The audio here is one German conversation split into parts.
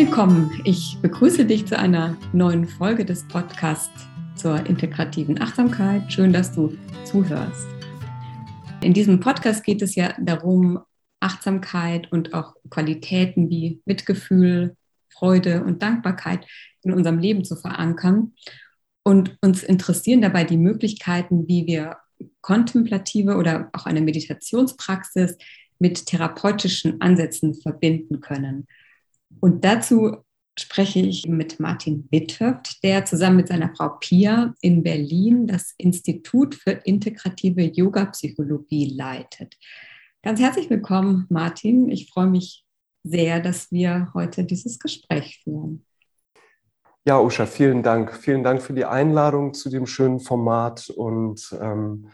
willkommen. Ich begrüße dich zu einer neuen Folge des Podcasts zur integrativen Achtsamkeit. Schön, dass du zuhörst. In diesem Podcast geht es ja darum, Achtsamkeit und auch Qualitäten wie Mitgefühl, Freude und Dankbarkeit in unserem Leben zu verankern. Und uns interessieren dabei die Möglichkeiten, wie wir kontemplative oder auch eine Meditationspraxis mit therapeutischen Ansätzen verbinden können. Und dazu spreche ich mit Martin Witthöft, der zusammen mit seiner Frau Pia in Berlin das Institut für integrative Yoga-Psychologie leitet. Ganz herzlich willkommen, Martin. Ich freue mich sehr, dass wir heute dieses Gespräch führen. Ja, Usha, vielen Dank. Vielen Dank für die Einladung zu dem schönen Format. Und ähm,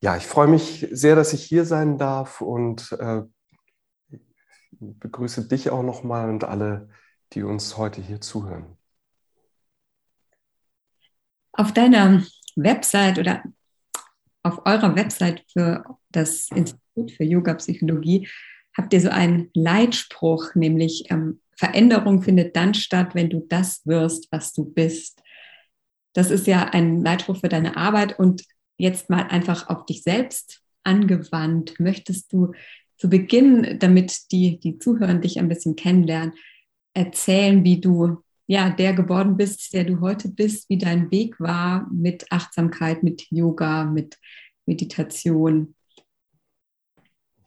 ja, ich freue mich sehr, dass ich hier sein darf und äh, begrüße dich auch nochmal und alle, die uns heute hier zuhören. Auf deiner Website oder auf eurer Website für das Institut für Yoga Psychologie habt ihr so einen Leitspruch, nämlich ähm, Veränderung findet dann statt, wenn du das wirst, was du bist. Das ist ja ein Leitspruch für deine Arbeit und jetzt mal einfach auf dich selbst angewandt. Möchtest du zu Beginn, damit die, die Zuhörer dich ein bisschen kennenlernen, erzählen, wie du ja der geworden bist, der du heute bist, wie dein Weg war mit Achtsamkeit, mit Yoga, mit Meditation?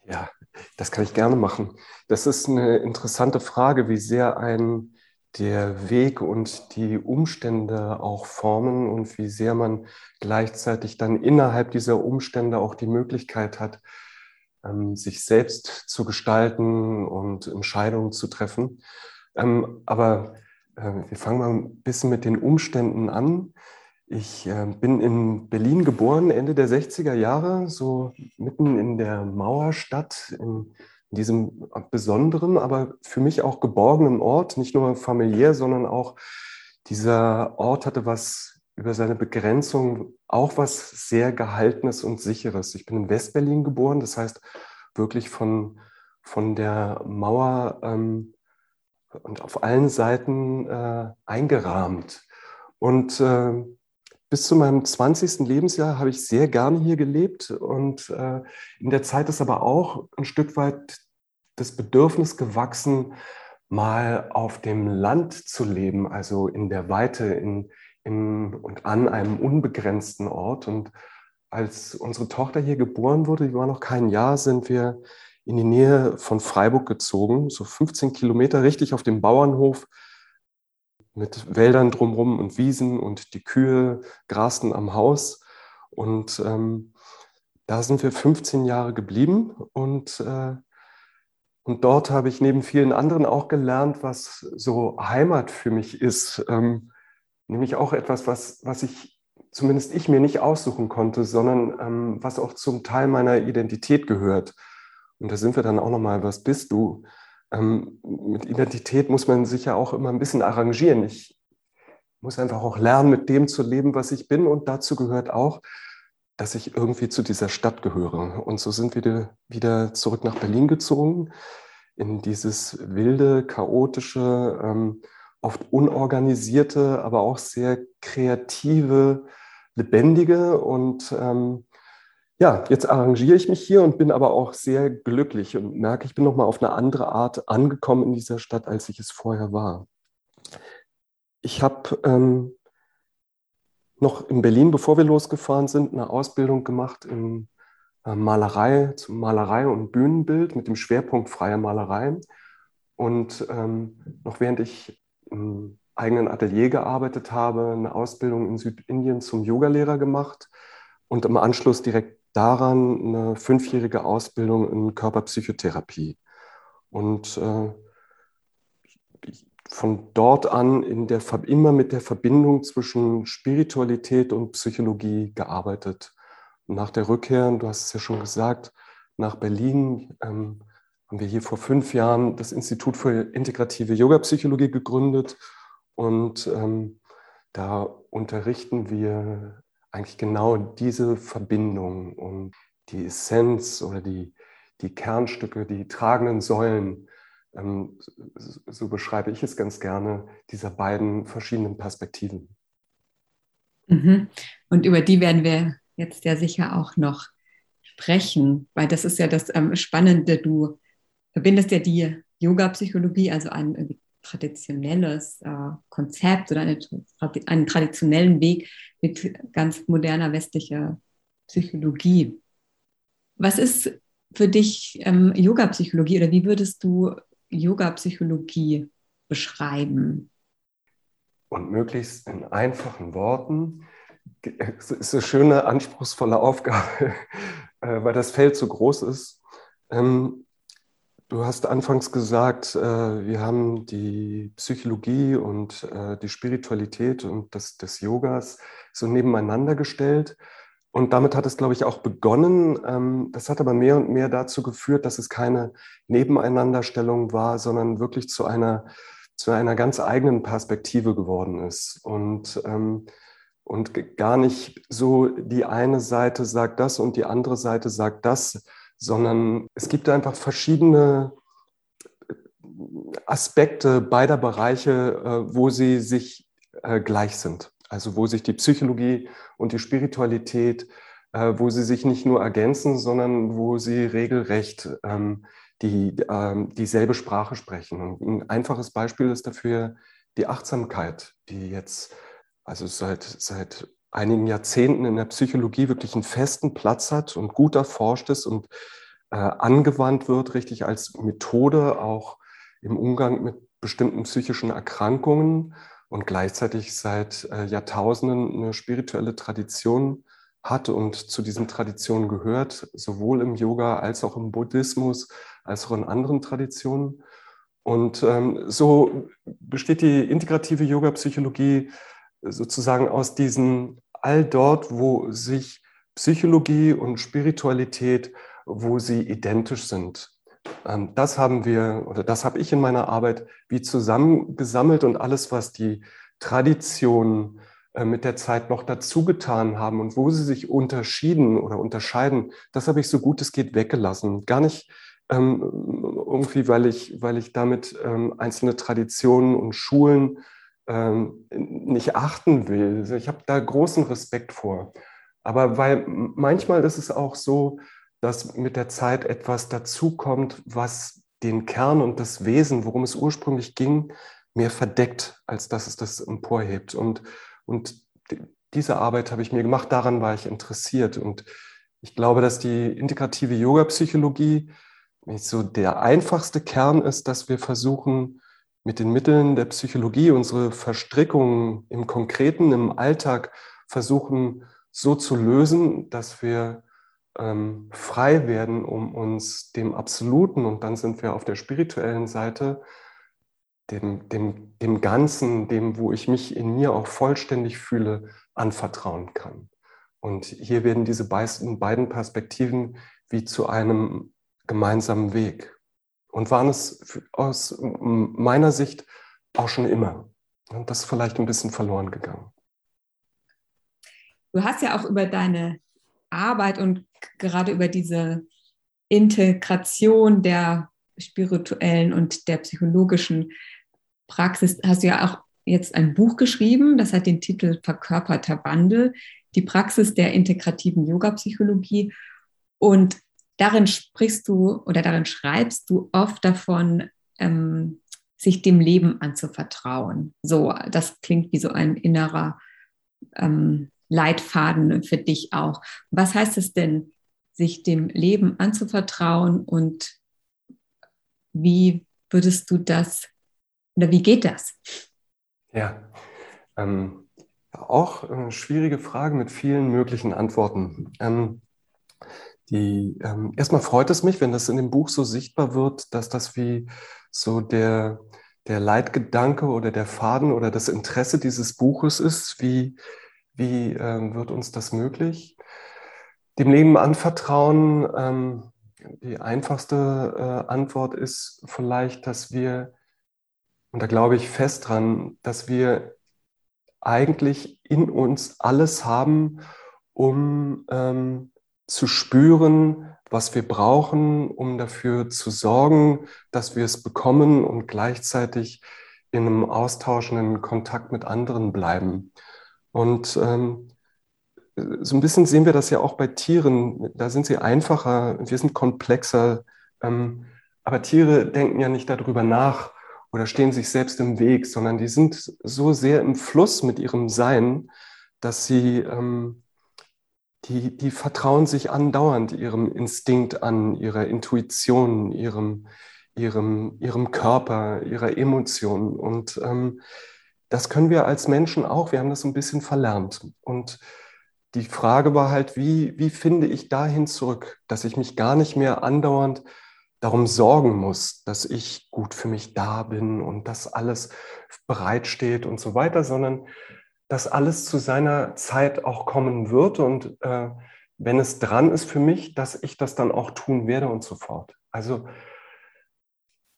Ja, das kann ich gerne machen. Das ist eine interessante Frage, wie sehr ein der Weg und die Umstände auch formen und wie sehr man gleichzeitig dann innerhalb dieser Umstände auch die Möglichkeit hat, sich selbst zu gestalten und Entscheidungen zu treffen. Ähm, aber äh, wir fangen mal ein bisschen mit den Umständen an. Ich äh, bin in Berlin geboren, Ende der 60er Jahre, so mitten in der Mauerstadt, in diesem besonderen, aber für mich auch geborgenen Ort, nicht nur familiär, sondern auch dieser Ort hatte was über seine Begrenzung, auch was sehr Gehaltenes und Sicheres. Ich bin in Westberlin geboren, das heißt wirklich von, von der Mauer ähm, und auf allen Seiten äh, eingerahmt. Und äh, bis zu meinem 20. Lebensjahr habe ich sehr gerne hier gelebt und äh, in der Zeit ist aber auch ein Stück weit das Bedürfnis gewachsen, mal auf dem Land zu leben, also in der Weite, in, in, und an einem unbegrenzten Ort. Und als unsere Tochter hier geboren wurde, die war noch kein Jahr, sind wir in die Nähe von Freiburg gezogen, so 15 Kilometer richtig auf dem Bauernhof mit Wäldern drumherum und Wiesen und die Kühe grasten am Haus. Und ähm, da sind wir 15 Jahre geblieben und, äh, und dort habe ich neben vielen anderen auch gelernt, was so Heimat für mich ist. Ähm, nämlich auch etwas, was, was ich zumindest ich mir nicht aussuchen konnte, sondern ähm, was auch zum Teil meiner Identität gehört. Und da sind wir dann auch nochmal, was bist du? ähm, mit Identität muss man sich ja auch immer ein bisschen arrangieren. Ich muss einfach auch lernen, mit dem zu leben, was ich bin. Und dazu gehört auch, dass ich irgendwie zu dieser Stadt gehöre. Und so sind wir wieder zurück nach Berlin gezogen, in dieses wilde, chaotische, ähm, oft unorganisierte, aber auch sehr kreative, lebendige und ähm, ja, jetzt arrangiere ich mich hier und bin aber auch sehr glücklich und merke, ich bin nochmal auf eine andere Art angekommen in dieser Stadt, als ich es vorher war. Ich habe ähm, noch in Berlin, bevor wir losgefahren sind, eine Ausbildung gemacht in äh, Malerei, zum Malerei und Bühnenbild mit dem Schwerpunkt freie Malerei. Und ähm, noch während ich im eigenen Atelier gearbeitet habe, eine Ausbildung in Südindien zum Yogalehrer gemacht und im Anschluss direkt daran eine fünfjährige Ausbildung in Körperpsychotherapie. Und äh, von dort an in der, immer mit der Verbindung zwischen Spiritualität und Psychologie gearbeitet. Und nach der Rückkehr, du hast es ja schon gesagt, nach Berlin ähm, haben wir hier vor fünf Jahren das Institut für integrative Yoga-Psychologie gegründet. Und ähm, da unterrichten wir eigentlich genau diese Verbindung und die Essenz oder die, die Kernstücke, die tragenden Säulen ähm, so beschreibe ich es ganz gerne, dieser beiden verschiedenen Perspektiven. Mhm. Und über die werden wir jetzt ja sicher auch noch sprechen, weil das ist ja das ähm, Spannende. Du verbindest ja die Yoga-Psychologie, also ein traditionelles äh, Konzept oder eine, einen traditionellen Weg mit ganz moderner westlicher Psychologie. Was ist für dich ähm, Yoga-Psychologie oder wie würdest du Yoga-Psychologie beschreiben? Und möglichst in einfachen Worten. Es ist eine schöne, anspruchsvolle Aufgabe, äh, weil das Feld so groß ist. Ähm, du hast anfangs gesagt, äh, wir haben die Psychologie und äh, die Spiritualität und das, des Yogas so nebeneinander gestellt. Und damit hat es, glaube ich, auch begonnen. Ähm, das hat aber mehr und mehr dazu geführt, dass es keine Nebeneinanderstellung war, sondern wirklich zu einer, zu einer ganz eigenen Perspektive geworden ist. Und, ähm, und gar nicht so, die eine Seite sagt das und die andere Seite sagt das, sondern es gibt einfach verschiedene Aspekte beider Bereiche, äh, wo sie sich äh, gleich sind. Also wo sich die Psychologie und die Spiritualität, äh, wo sie sich nicht nur ergänzen, sondern wo sie regelrecht ähm, die, ähm, dieselbe Sprache sprechen. Ein einfaches Beispiel ist dafür die Achtsamkeit, die jetzt also seit, seit einigen Jahrzehnten in der Psychologie wirklich einen festen Platz hat und gut erforscht ist und äh, angewandt wird, richtig als Methode auch im Umgang mit bestimmten psychischen Erkrankungen und gleichzeitig seit äh, Jahrtausenden eine spirituelle Tradition hat und zu diesen Traditionen gehört, sowohl im Yoga als auch im Buddhismus, als auch in anderen Traditionen. Und ähm, so besteht die integrative Yoga-Psychologie sozusagen aus diesen all dort, wo sich Psychologie und Spiritualität, wo sie identisch sind. Ähm, das haben wir oder das habe ich in meiner Arbeit wie zusammengesammelt und alles, was die Traditionen äh, mit der Zeit noch dazugetan haben und wo sie sich unterschieden oder unterscheiden, das habe ich so gut es geht weggelassen. Gar nicht ähm, irgendwie, weil ich, weil ich damit ähm, einzelne Traditionen und Schulen ähm, nicht achten will. Also ich habe da großen Respekt vor. Aber weil manchmal ist es auch so, dass mit der Zeit etwas dazukommt, was den Kern und das Wesen, worum es ursprünglich ging, mehr verdeckt, als dass es das emporhebt. Und, und diese Arbeit habe ich mir gemacht, daran war ich interessiert. Und ich glaube, dass die integrative Yoga-Psychologie so der einfachste Kern ist, dass wir versuchen, mit den Mitteln der Psychologie unsere Verstrickungen im Konkreten, im Alltag versuchen so zu lösen, dass wir ähm, frei werden, um uns dem Absoluten, und dann sind wir auf der spirituellen Seite, dem, dem, dem Ganzen, dem, wo ich mich in mir auch vollständig fühle, anvertrauen kann. Und hier werden diese beiden Perspektiven wie zu einem gemeinsamen Weg. Und waren es aus meiner Sicht auch schon immer. Und das ist vielleicht ein bisschen verloren gegangen. Du hast ja auch über deine Arbeit und gerade über diese Integration der spirituellen und der psychologischen Praxis hast du ja auch jetzt ein Buch geschrieben, das hat den Titel Verkörperter Wandel, die Praxis der integrativen Yoga-Psychologie. Und darin sprichst du oder darin schreibst du oft davon, ähm, sich dem Leben anzuvertrauen. So, das klingt wie so ein innerer ähm, Leitfaden für dich auch. Was heißt es denn, sich dem Leben anzuvertrauen und wie würdest du das oder wie geht das? Ja, ähm, auch eine schwierige Frage mit vielen möglichen Antworten. Ähm, die, ähm, erstmal freut es mich, wenn das in dem Buch so sichtbar wird, dass das wie so der, der Leitgedanke oder der Faden oder das Interesse dieses Buches ist, wie wie ähm, wird uns das möglich? Dem Leben anvertrauen, ähm, die einfachste äh, Antwort ist vielleicht, dass wir, und da glaube ich fest dran, dass wir eigentlich in uns alles haben, um ähm, zu spüren, was wir brauchen, um dafür zu sorgen, dass wir es bekommen und gleichzeitig in einem austauschenden Kontakt mit anderen bleiben. Und ähm, so ein bisschen sehen wir das ja auch bei Tieren. Da sind sie einfacher, wir sind komplexer. Ähm, aber Tiere denken ja nicht darüber nach oder stehen sich selbst im Weg, sondern die sind so sehr im Fluss mit ihrem Sein, dass sie, ähm, die, die vertrauen sich andauernd ihrem Instinkt an, ihrer Intuition, ihrem, ihrem, ihrem Körper, ihrer Emotionen. Und ähm, das können wir als Menschen auch. Wir haben das ein bisschen verlernt. Und die Frage war halt, wie, wie finde ich dahin zurück, dass ich mich gar nicht mehr andauernd darum sorgen muss, dass ich gut für mich da bin und dass alles bereitsteht und so weiter, sondern dass alles zu seiner Zeit auch kommen wird und äh, wenn es dran ist für mich, dass ich das dann auch tun werde und so fort. Also,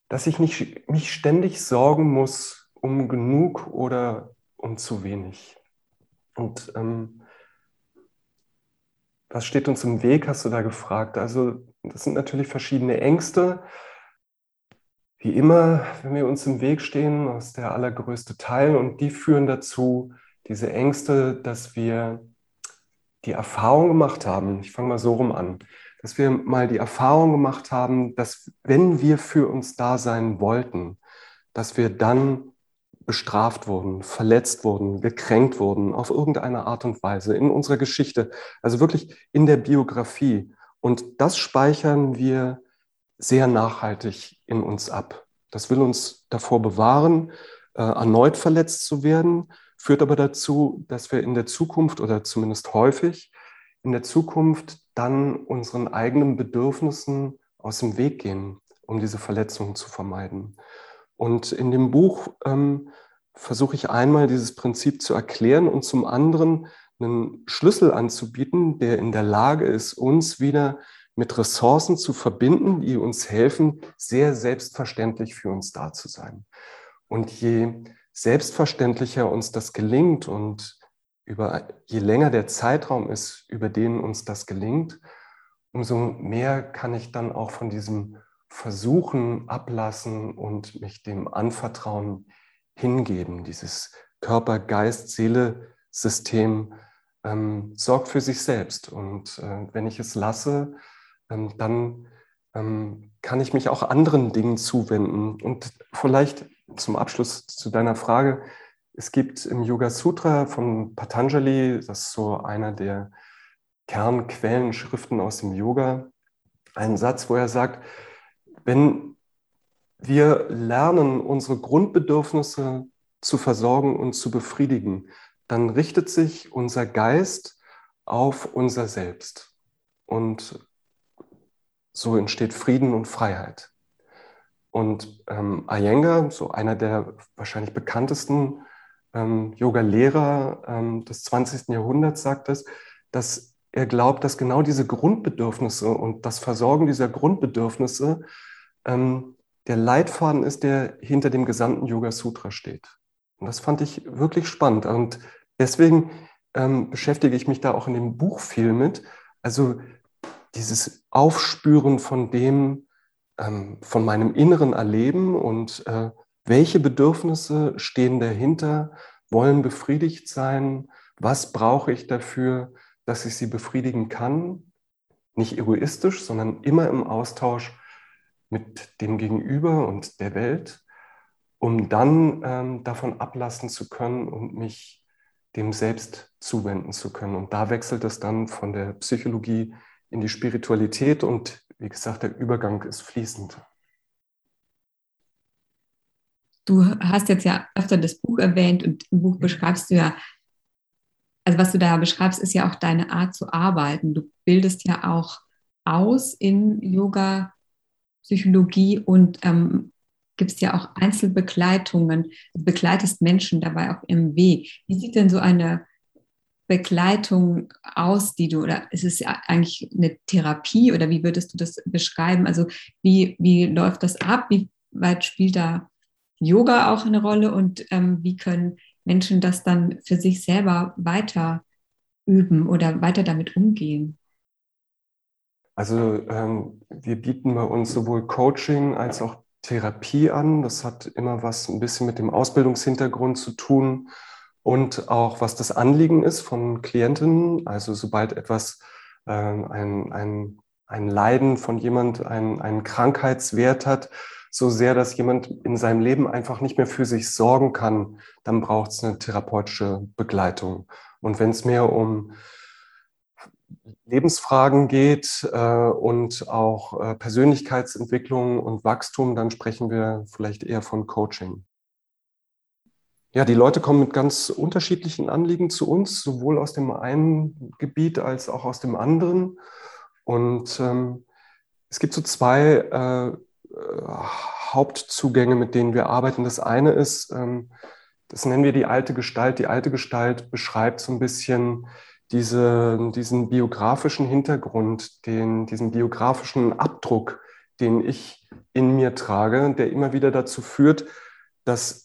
dass ich nicht mich ständig sorgen muss um genug oder um zu wenig. Und ähm, was steht uns im Weg, hast du da gefragt. Also das sind natürlich verschiedene Ängste. Wie immer, wenn wir uns im Weg stehen, aus der allergrößte Teil. Und die führen dazu, diese Ängste, dass wir die Erfahrung gemacht haben, ich fange mal so rum an, dass wir mal die Erfahrung gemacht haben, dass wenn wir für uns da sein wollten, dass wir dann bestraft wurden, verletzt wurden, gekränkt wurden, auf irgendeine Art und Weise in unserer Geschichte, also wirklich in der Biografie. Und das speichern wir sehr nachhaltig in uns ab. Das will uns davor bewahren, äh, erneut verletzt zu werden, führt aber dazu, dass wir in der Zukunft oder zumindest häufig in der Zukunft dann unseren eigenen Bedürfnissen aus dem Weg gehen, um diese Verletzungen zu vermeiden. Und in dem Buch ähm, versuche ich einmal dieses Prinzip zu erklären und zum anderen einen Schlüssel anzubieten, der in der Lage ist, uns wieder mit Ressourcen zu verbinden, die uns helfen, sehr selbstverständlich für uns da zu sein. Und je selbstverständlicher uns das gelingt und über, je länger der Zeitraum ist, über den uns das gelingt, umso mehr kann ich dann auch von diesem Versuchen ablassen und mich dem anvertrauen, hingeben. Dieses Körper-Geist-Seele-System ähm, sorgt für sich selbst. Und äh, wenn ich es lasse, ähm, dann ähm, kann ich mich auch anderen Dingen zuwenden. Und vielleicht zum Abschluss zu deiner Frage. Es gibt im Yoga Sutra von Patanjali, das ist so einer der Kernquellenschriften aus dem Yoga, einen Satz, wo er sagt, wenn wir lernen, unsere Grundbedürfnisse zu versorgen und zu befriedigen, dann richtet sich unser Geist auf unser Selbst. Und so entsteht Frieden und Freiheit. Und ähm, Iyengar, so einer der wahrscheinlich bekanntesten ähm, Yoga-Lehrer ähm, des 20. Jahrhunderts, sagt es, dass er glaubt, dass genau diese Grundbedürfnisse und das Versorgen dieser Grundbedürfnisse ähm, der Leitfaden ist, der hinter dem gesamten Yoga Sutra steht. Und das fand ich wirklich spannend. Und deswegen ähm, beschäftige ich mich da auch in dem Buch viel mit. Also dieses Aufspüren von dem, ähm, von meinem inneren Erleben und äh, welche Bedürfnisse stehen dahinter, wollen befriedigt sein, was brauche ich dafür, dass ich sie befriedigen kann. Nicht egoistisch, sondern immer im Austausch mit dem Gegenüber und der Welt, um dann ähm, davon ablassen zu können und mich dem Selbst zuwenden zu können. Und da wechselt es dann von der Psychologie in die Spiritualität und wie gesagt, der Übergang ist fließend. Du hast jetzt ja öfter das Buch erwähnt und im Buch beschreibst du ja, also was du da beschreibst, ist ja auch deine Art zu arbeiten. Du bildest ja auch aus in Yoga Psychologie und ähm, gibt es ja auch Einzelbegleitungen. Du begleitest Menschen dabei auf ihrem Weg. Wie sieht denn so eine Begleitung aus, die du, oder ist es eigentlich eine Therapie oder wie würdest du das beschreiben? Also wie, wie läuft das ab? Wie weit spielt da Yoga auch eine Rolle und ähm, wie können Menschen das dann für sich selber weiter üben oder weiter damit umgehen? Also ähm, wir bieten bei uns sowohl Coaching als auch Therapie an. Das hat immer was ein bisschen mit dem Ausbildungshintergrund zu tun und auch was das Anliegen ist von Klientinnen. Also sobald etwas, äh, ein, ein, ein Leiden von jemand, ein, einen Krankheitswert hat, so sehr, dass jemand in seinem Leben einfach nicht mehr für sich sorgen kann, dann braucht es eine therapeutische Begleitung. Und wenn es mehr um Lebensfragen geht äh, und auch äh, Persönlichkeitsentwicklung und Wachstum, dann sprechen wir vielleicht eher von Coaching. Ja, die Leute kommen mit ganz unterschiedlichen Anliegen zu uns, sowohl aus dem einen Gebiet als auch aus dem anderen. Und ähm, es gibt so zwei äh, Hauptzugänge, mit denen wir arbeiten. Das eine ist, ähm, das nennen wir die alte Gestalt. Die alte Gestalt beschreibt so ein bisschen diese, diesen biografischen Hintergrund, den, diesen biografischen Abdruck, den ich in mir trage, der immer wieder dazu führt, dass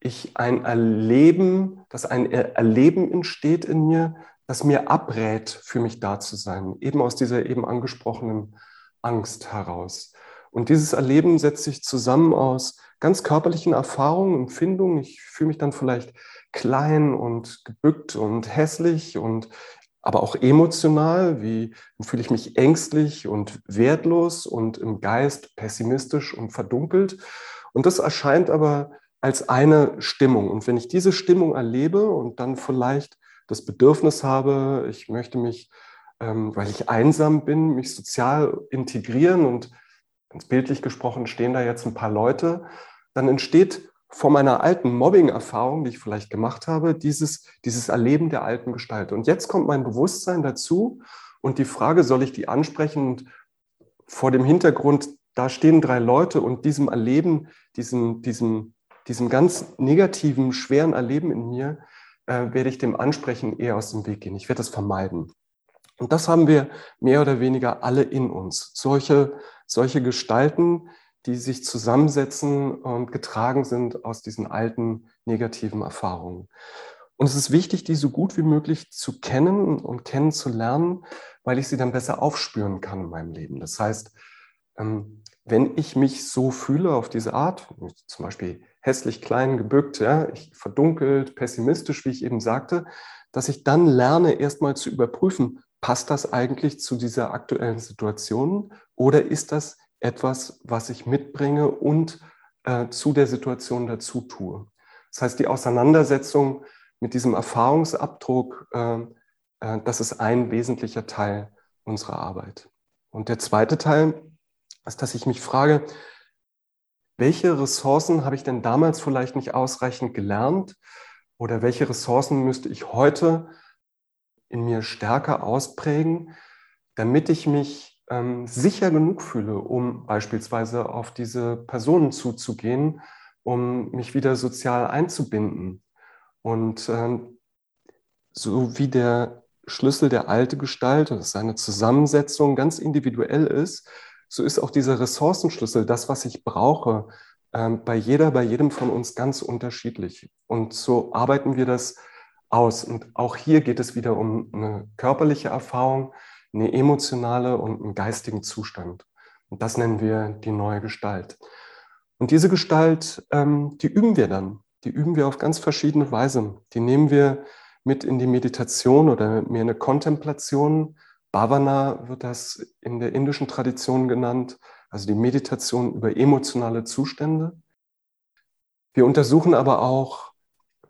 ich ein Erleben, dass ein Erleben entsteht in mir, das mir abrät, für mich da zu sein, eben aus dieser eben angesprochenen Angst heraus. Und dieses Erleben setzt sich zusammen aus ganz körperlichen Erfahrungen, Empfindungen. Ich fühle mich dann vielleicht klein und gebückt und hässlich und aber auch emotional, wie fühle ich mich ängstlich und wertlos und im Geist pessimistisch und verdunkelt. Und das erscheint aber als eine Stimmung. Und wenn ich diese Stimmung erlebe und dann vielleicht das Bedürfnis habe, ich möchte mich, ähm, weil ich einsam bin, mich sozial integrieren und ganz bildlich gesprochen stehen da jetzt ein paar Leute, dann entsteht vor meiner alten Mobbing-Erfahrung, die ich vielleicht gemacht habe, dieses, dieses Erleben der alten Gestalt. Und jetzt kommt mein Bewusstsein dazu und die Frage, soll ich die ansprechen? Und vor dem Hintergrund, da stehen drei Leute und diesem Erleben, diesem, diesem, diesem ganz negativen, schweren Erleben in mir, äh, werde ich dem Ansprechen eher aus dem Weg gehen. Ich werde das vermeiden. Und das haben wir mehr oder weniger alle in uns. Solche, solche Gestalten, die sich zusammensetzen und getragen sind aus diesen alten negativen Erfahrungen. Und es ist wichtig, die so gut wie möglich zu kennen und kennenzulernen, weil ich sie dann besser aufspüren kann in meinem Leben. Das heißt, ähm, wenn ich mich so fühle auf diese Art, zum Beispiel hässlich klein gebückt, ja, verdunkelt, pessimistisch, wie ich eben sagte, dass ich dann lerne, erstmal zu überprüfen, passt das eigentlich zu dieser aktuellen Situation oder ist das etwas, was ich mitbringe und äh, zu der Situation dazu tue. Das heißt, die Auseinandersetzung mit diesem Erfahrungsabdruck, äh, äh, das ist ein wesentlicher Teil unserer Arbeit. Und der zweite Teil ist, dass ich mich frage, welche Ressourcen habe ich denn damals vielleicht nicht ausreichend gelernt oder welche Ressourcen müsste ich heute in mir stärker ausprägen, damit ich mich ähm, sicher genug fühle, um beispielsweise auf diese Personen zuzugehen, um mich wieder sozial einzubinden. Und ähm, so wie der Schlüssel der alte Gestalt, dass seine Zusammensetzung ganz individuell ist, so ist auch dieser Ressourcenschlüssel, das, was ich brauche, ähm, bei jeder, bei jedem von uns ganz unterschiedlich. Und so arbeiten wir das aus. Und auch hier geht es wieder um eine körperliche Erfahrung, eine emotionale und einen geistigen Zustand. Und das nennen wir die neue Gestalt. Und diese Gestalt, ähm, die üben wir dann. Die üben wir auf ganz verschiedene Weise. Die nehmen wir mit in die Meditation oder mehr eine Kontemplation. Bhavana wird das in der indischen Tradition genannt, also die Meditation über emotionale Zustände. Wir untersuchen aber auch,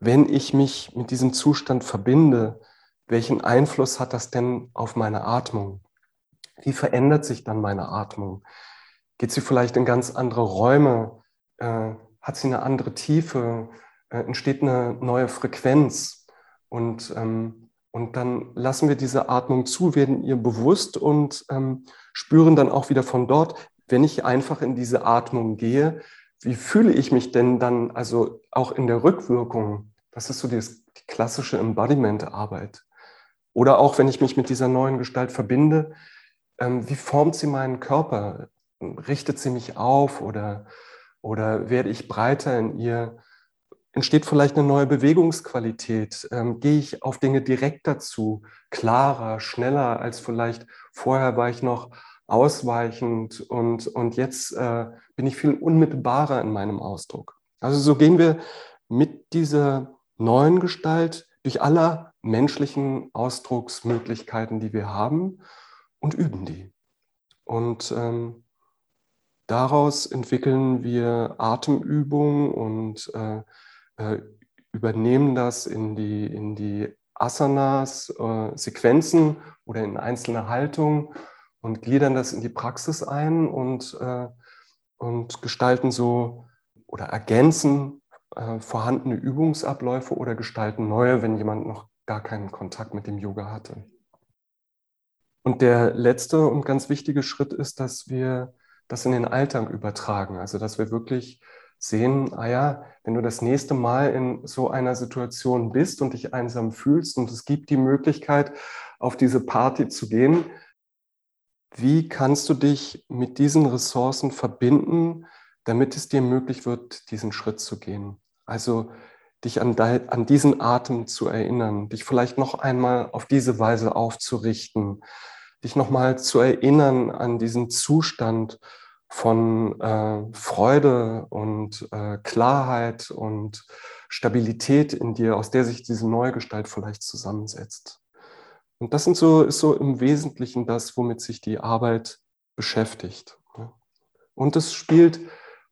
wenn ich mich mit diesem Zustand verbinde, welchen Einfluss hat das denn auf meine Atmung? Wie verändert sich dann meine Atmung? Geht sie vielleicht in ganz andere Räume? Äh, hat sie eine andere Tiefe? Äh, entsteht eine neue Frequenz? Und, ähm, und dann lassen wir diese Atmung zu, werden ihr bewusst und ähm, spüren dann auch wieder von dort, wenn ich einfach in diese Atmung gehe, wie fühle ich mich denn dann, also auch in der Rückwirkung? Das ist so die, die klassische Embodiment-Arbeit. Oder auch, wenn ich mich mit dieser neuen Gestalt verbinde, ähm, wie formt sie meinen Körper? Richtet sie mich auf oder, oder werde ich breiter in ihr? Entsteht vielleicht eine neue Bewegungsqualität? Ähm, gehe ich auf Dinge direkt dazu, klarer, schneller als vielleicht vorher war ich noch ausweichend und, und jetzt äh, bin ich viel unmittelbarer in meinem Ausdruck. Also so gehen wir mit dieser neuen Gestalt durch alle menschlichen Ausdrucksmöglichkeiten, die wir haben und üben die. Und ähm, daraus entwickeln wir Atemübungen und äh, äh, übernehmen das in die, in die Asanas, äh, Sequenzen oder in einzelne Haltungen und gliedern das in die Praxis ein und, äh, und gestalten so oder ergänzen äh, vorhandene Übungsabläufe oder gestalten neue, wenn jemand noch gar keinen Kontakt mit dem Yoga hatte. Und der letzte und ganz wichtige Schritt ist, dass wir das in den Alltag übertragen. Also dass wir wirklich sehen, ah ja, wenn du das nächste Mal in so einer Situation bist und dich einsam fühlst und es gibt die Möglichkeit, auf diese Party zu gehen, wie kannst du dich mit diesen Ressourcen verbinden, damit es dir möglich wird, diesen Schritt zu gehen? Also dich an, an diesen Atem zu erinnern, dich vielleicht noch einmal auf diese Weise aufzurichten, dich nochmal zu erinnern an diesen Zustand von äh, Freude und äh, Klarheit und Stabilität in dir, aus der sich diese neue Gestalt vielleicht zusammensetzt. Und das sind so, ist so im Wesentlichen das, womit sich die Arbeit beschäftigt. Und es spielt,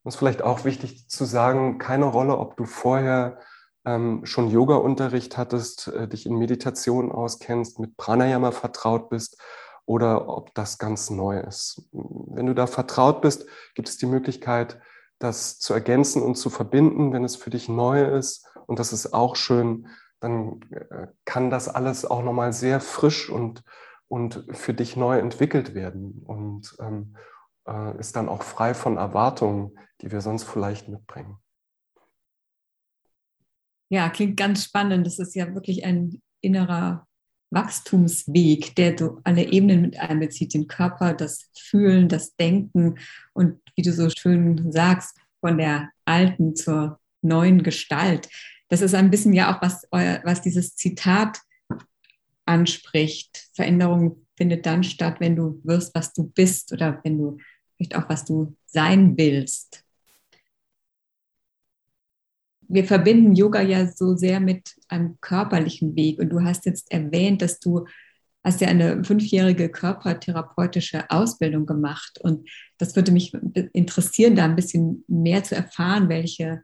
ist vielleicht auch wichtig zu sagen, keine Rolle, ob du vorher ähm, schon Yoga-Unterricht hattest, äh, dich in Meditation auskennst, mit Pranayama vertraut bist oder ob das ganz neu ist. Wenn du da vertraut bist, gibt es die Möglichkeit, das zu ergänzen und zu verbinden, wenn es für dich neu ist. Und das ist auch schön, dann äh, kann das alles auch nochmal sehr frisch und, und für dich neu entwickelt werden und ähm, äh, ist dann auch frei von Erwartungen, die wir sonst vielleicht mitbringen. Ja, klingt ganz spannend. Das ist ja wirklich ein innerer Wachstumsweg, der so alle Ebenen mit einbezieht, den Körper, das Fühlen, das Denken und wie du so schön sagst, von der alten zur neuen Gestalt. Das ist ein bisschen ja auch, was, was dieses Zitat anspricht. Veränderung findet dann statt, wenn du wirst, was du bist oder wenn du vielleicht auch, was du sein willst wir verbinden Yoga ja so sehr mit einem körperlichen Weg. Und du hast jetzt erwähnt, dass du hast ja eine fünfjährige körpertherapeutische Ausbildung gemacht. Und das würde mich interessieren, da ein bisschen mehr zu erfahren, welche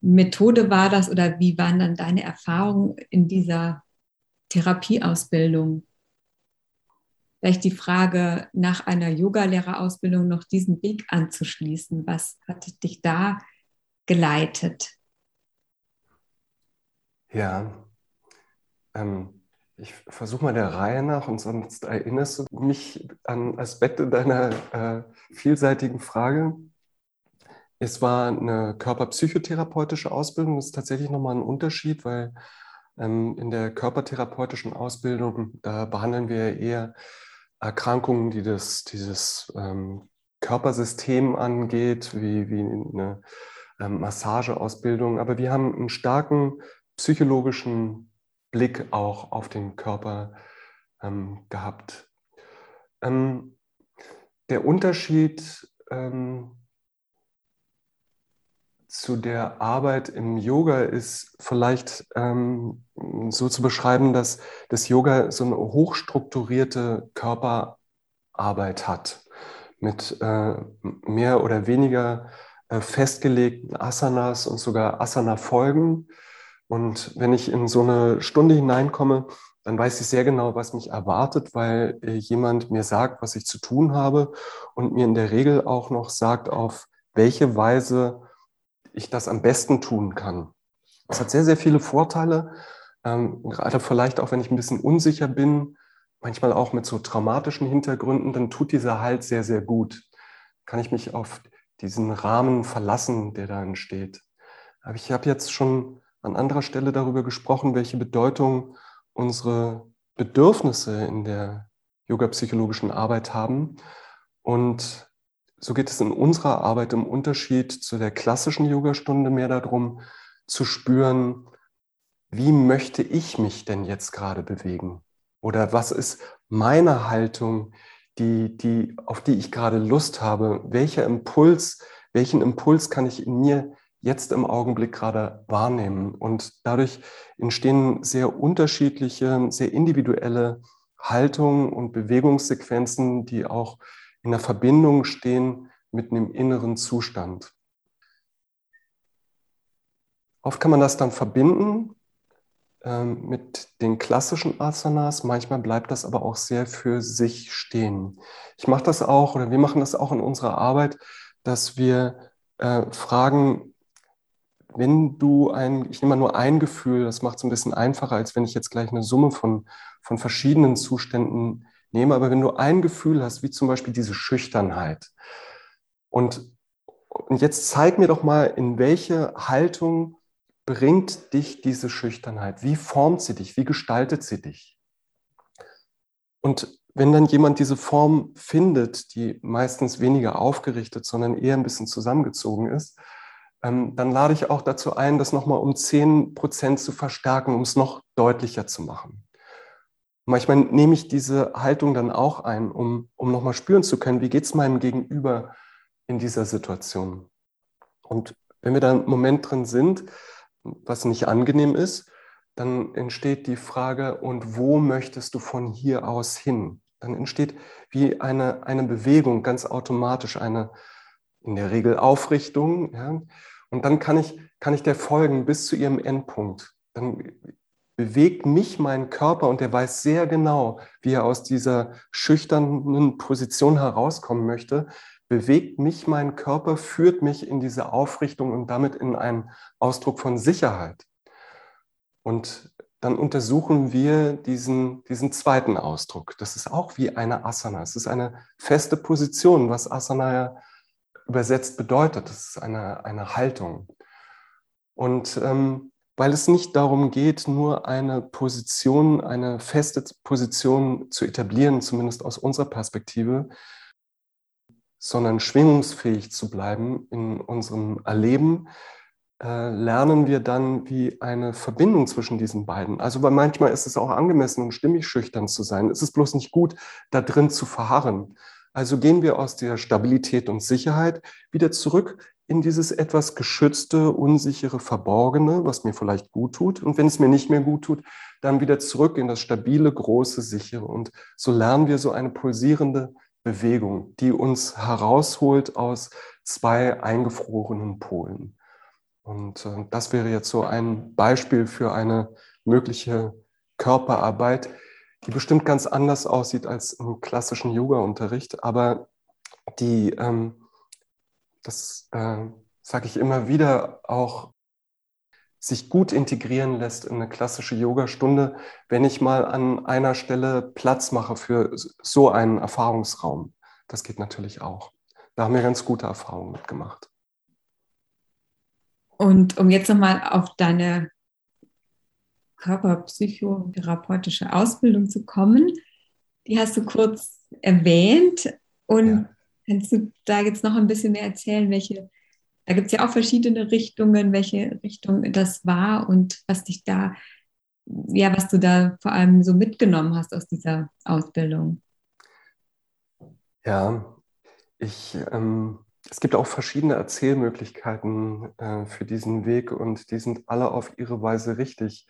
Methode war das oder wie waren dann deine Erfahrungen in dieser Therapieausbildung? Vielleicht die Frage nach einer Yogalehrerausbildung noch diesen Weg anzuschließen. Was hat dich da geleitet? Ja, ähm, ich versuche mal der Reihe nach und sonst erinnerst du mich an Aspekte deiner äh, vielseitigen Frage. Es war eine körperpsychotherapeutische Ausbildung. Das ist tatsächlich nochmal ein Unterschied, weil ähm, in der körpertherapeutischen Ausbildung, da behandeln wir eher Erkrankungen, die das, dieses ähm, Körpersystem angeht, wie, wie eine ähm, Massageausbildung. Aber wir haben einen starken psychologischen Blick auch auf den Körper ähm, gehabt. Ähm, der Unterschied ähm, zu der Arbeit im Yoga ist vielleicht ähm, so zu beschreiben, dass das Yoga so eine hochstrukturierte Körperarbeit hat mit äh, mehr oder weniger äh, festgelegten Asanas und sogar Asana-Folgen und wenn ich in so eine Stunde hineinkomme, dann weiß ich sehr genau, was mich erwartet, weil äh, jemand mir sagt, was ich zu tun habe und mir in der Regel auch noch sagt, auf welche Weise ich das am besten tun kann. Das hat sehr, sehr viele Vorteile, ähm, gerade vielleicht auch, wenn ich ein bisschen unsicher bin, manchmal auch mit so traumatischen Hintergründen, dann tut dieser Halt sehr, sehr gut. Kann ich mich auf diesen Rahmen verlassen, der da entsteht. Aber ich habe jetzt schon an anderer Stelle darüber gesprochen, welche Bedeutung unsere Bedürfnisse in der yoga-psychologischen Arbeit haben. Und so geht es in unserer Arbeit im Unterschied zu der klassischen Yogastunde mehr darum, zu spüren, wie möchte ich mich denn jetzt gerade bewegen? Oder was ist meine Haltung, die, die, auf die ich gerade Lust habe? Welcher Impuls, welchen Impuls kann ich in mir jetzt im Augenblick gerade wahrnehmen? Und dadurch entstehen sehr unterschiedliche, sehr individuelle Haltungen und Bewegungssequenzen, die auch in der Verbindung stehen mit einem inneren Zustand. Oft kann man das dann verbinden ähm, mit den klassischen Asanas. Manchmal bleibt das aber auch sehr für sich stehen. Ich mache das auch oder wir machen das auch in unserer Arbeit, dass wir äh, fragen, wenn du ein, ich nehme mal nur ein Gefühl, das macht es ein bisschen einfacher, als wenn ich jetzt gleich eine Summe von, von verschiedenen Zuständen nehme, aber wenn du ein Gefühl hast, wie zum Beispiel diese Schüchternheit, und, und jetzt zeig mir doch mal, in welche Haltung bringt dich diese Schüchternheit? Wie formt sie dich? Wie gestaltet sie dich? Und wenn dann jemand diese Form findet, die meistens weniger aufgerichtet, sondern eher ein bisschen zusammengezogen ist, ähm, dann lade ich auch dazu ein, das nochmal um 10 Prozent zu verstärken, um es noch deutlicher zu machen. Manchmal nehme ich diese Haltung dann auch ein, um, um nochmal spüren zu können, wie geht es meinem Gegenüber in dieser Situation. Und wenn wir da einen Moment drin sind, was nicht angenehm ist, dann entsteht die Frage, und wo möchtest du von hier aus hin? Dann entsteht wie eine, eine Bewegung ganz automatisch, eine in der Regel Aufrichtung. Ja? Und dann kann ich, kann ich der folgen bis zu ihrem Endpunkt. Dann bewegt mich mein Körper und der weiß sehr genau, wie er aus dieser schüchternen Position herauskommen möchte, bewegt mich mein Körper, führt mich in diese Aufrichtung und damit in einen Ausdruck von Sicherheit. Und dann untersuchen wir diesen, diesen zweiten Ausdruck. Das ist auch wie eine Asana. Es ist eine feste Position, was Asana ja übersetzt bedeutet. Das ist eine, eine Haltung. Und ähm, weil es nicht darum geht, nur eine Position, eine feste Position zu etablieren, zumindest aus unserer Perspektive, sondern schwingungsfähig zu bleiben in unserem Erleben, äh, lernen wir dann wie eine Verbindung zwischen diesen beiden. Also weil manchmal ist es auch angemessen und stimmig schüchtern zu sein. Es ist bloß nicht gut, da drin zu verharren. Also gehen wir aus der Stabilität und Sicherheit wieder zurück in dieses etwas geschützte, unsichere, verborgene, was mir vielleicht gut tut. Und wenn es mir nicht mehr gut tut, dann wieder zurück in das stabile, große, sichere. Und so lernen wir so eine pulsierende Bewegung, die uns herausholt aus zwei eingefrorenen Polen. Und äh, das wäre jetzt so ein Beispiel für eine mögliche Körperarbeit, die bestimmt ganz anders aussieht als im klassischen Yoga-Unterricht, aber die, ähm, das äh, sage ich immer wieder, auch sich gut integrieren lässt in eine klassische Yoga-Stunde, wenn ich mal an einer Stelle Platz mache für so einen Erfahrungsraum. Das geht natürlich auch. Da haben wir ganz gute Erfahrungen mitgemacht. Und um jetzt nochmal auf deine körperpsychotherapeutische Ausbildung zu kommen, die hast du kurz erwähnt. Und ja. kannst du da jetzt noch ein bisschen mehr erzählen, welche da gibt es ja auch verschiedene Richtungen, welche Richtung das war und was dich da, ja, was du da vor allem so mitgenommen hast aus dieser Ausbildung. Ja, ich, ähm, es gibt auch verschiedene Erzählmöglichkeiten äh, für diesen Weg und die sind alle auf ihre Weise richtig.